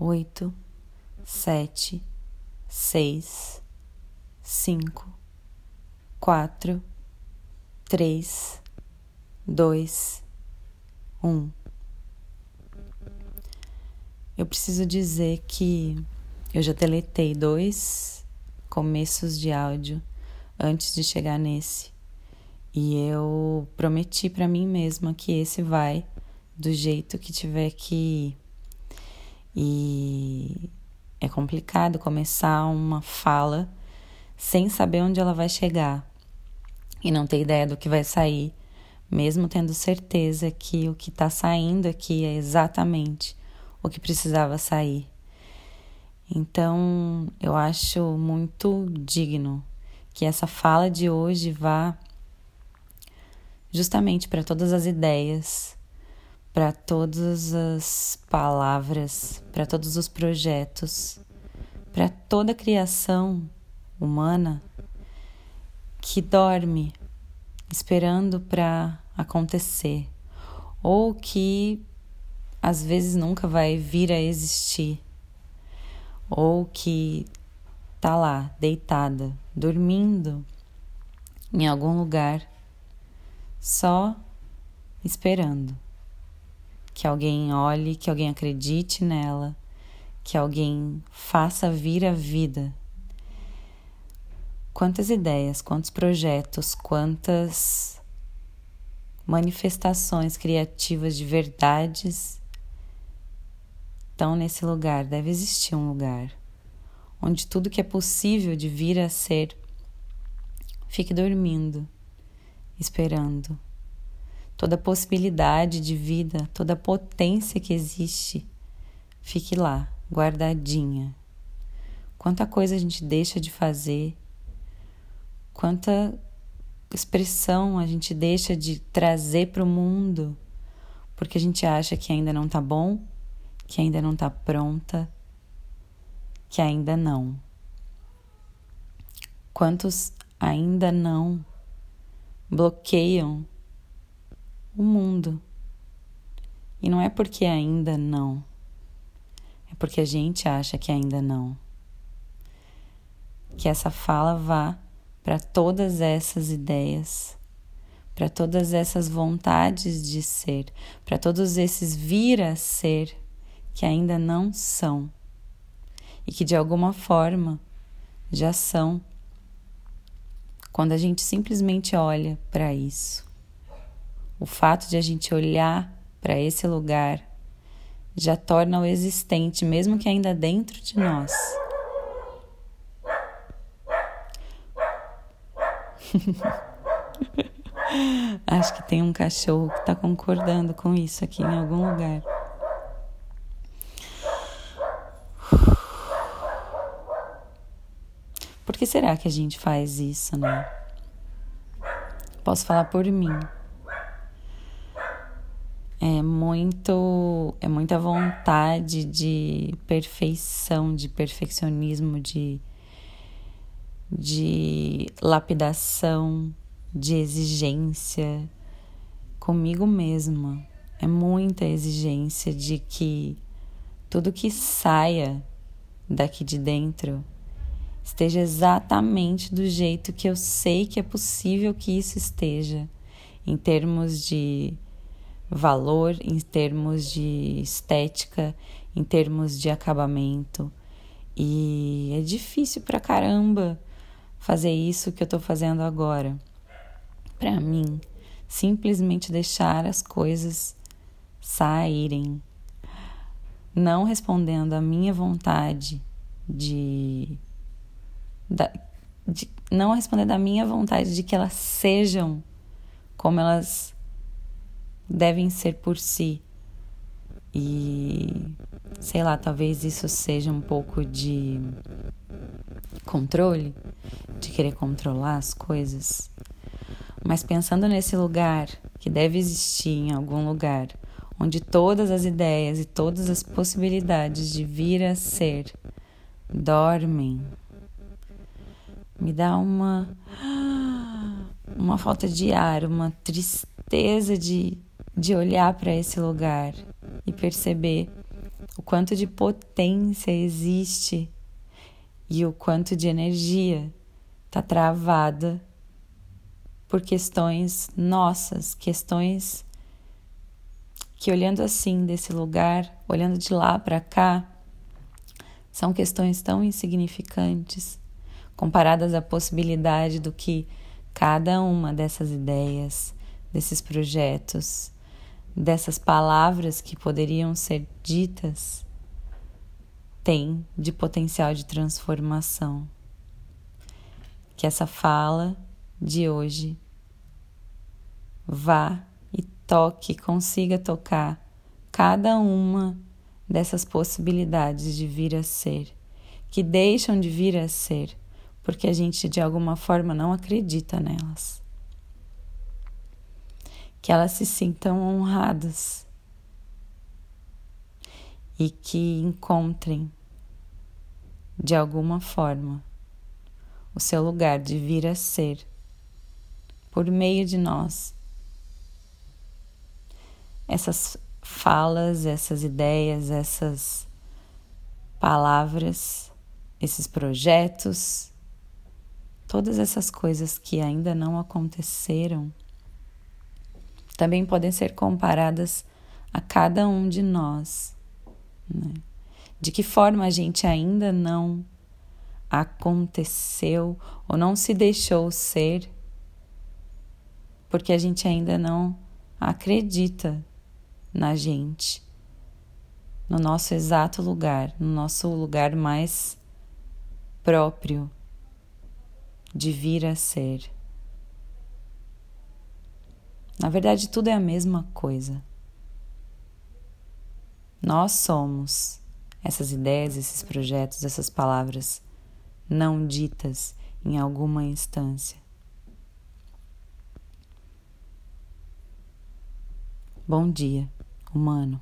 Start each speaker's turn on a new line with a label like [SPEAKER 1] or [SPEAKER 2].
[SPEAKER 1] oito, sete, seis, cinco, quatro, três, dois, um. Eu preciso dizer que eu já deletei dois começos de áudio antes de chegar nesse. E eu prometi para mim mesma que esse vai do jeito que tiver que. E é complicado começar uma fala sem saber onde ela vai chegar e não ter ideia do que vai sair, mesmo tendo certeza que o que está saindo aqui é exatamente o que precisava sair. Então, eu acho muito digno que essa fala de hoje vá justamente para todas as ideias para todas as palavras, para todos os projetos, para toda a criação humana que dorme esperando para acontecer ou que às vezes nunca vai vir a existir ou que tá lá deitada, dormindo em algum lugar, só esperando que alguém olhe, que alguém acredite nela, que alguém faça vir a vida. Quantas ideias, quantos projetos, quantas manifestações criativas de verdades estão nesse lugar. Deve existir um lugar onde tudo que é possível de vir a ser fique dormindo, esperando toda possibilidade de vida, toda potência que existe, fique lá, guardadinha. Quanta coisa a gente deixa de fazer, quanta expressão a gente deixa de trazer para o mundo, porque a gente acha que ainda não está bom, que ainda não está pronta, que ainda não. Quantos ainda não bloqueiam o mundo. E não é porque ainda não, é porque a gente acha que ainda não. Que essa fala vá para todas essas ideias, para todas essas vontades de ser, para todos esses vir a ser que ainda não são e que de alguma forma já são quando a gente simplesmente olha para isso. O fato de a gente olhar para esse lugar já torna o existente, mesmo que ainda dentro de nós. Acho que tem um cachorro que está concordando com isso aqui em algum lugar. Por que será que a gente faz isso, né? Posso falar por mim muito é muita vontade de perfeição, de perfeccionismo, de de lapidação, de exigência comigo mesma. É muita exigência de que tudo que saia daqui de dentro esteja exatamente do jeito que eu sei que é possível que isso esteja, em termos de valor em termos de estética, em termos de acabamento. E é difícil pra caramba fazer isso que eu tô fazendo agora. Para mim, simplesmente deixar as coisas saírem, não respondendo à minha vontade de, de não respondendo à minha vontade de que elas sejam como elas devem ser por si. E sei lá, talvez isso seja um pouco de controle, de querer controlar as coisas. Mas pensando nesse lugar que deve existir em algum lugar, onde todas as ideias e todas as possibilidades de vir a ser dormem, me dá uma uma falta de ar, uma tristeza de de olhar para esse lugar e perceber o quanto de potência existe e o quanto de energia está travada por questões nossas, questões que olhando assim desse lugar, olhando de lá para cá, são questões tão insignificantes comparadas à possibilidade do que cada uma dessas ideias, desses projetos, dessas palavras que poderiam ser ditas tem de potencial de transformação. Que essa fala de hoje vá e toque, consiga tocar cada uma dessas possibilidades de vir a ser, que deixam de vir a ser, porque a gente de alguma forma não acredita nelas. Que elas se sintam honradas e que encontrem de alguma forma o seu lugar de vir a ser por meio de nós. Essas falas, essas ideias, essas palavras, esses projetos, todas essas coisas que ainda não aconteceram, também podem ser comparadas a cada um de nós. Né? De que forma a gente ainda não aconteceu ou não se deixou ser, porque a gente ainda não acredita na gente, no nosso exato lugar, no nosso lugar mais próprio de vir a ser. Na verdade, tudo é a mesma coisa. Nós somos essas ideias, esses projetos, essas palavras não ditas em alguma instância. Bom dia humano.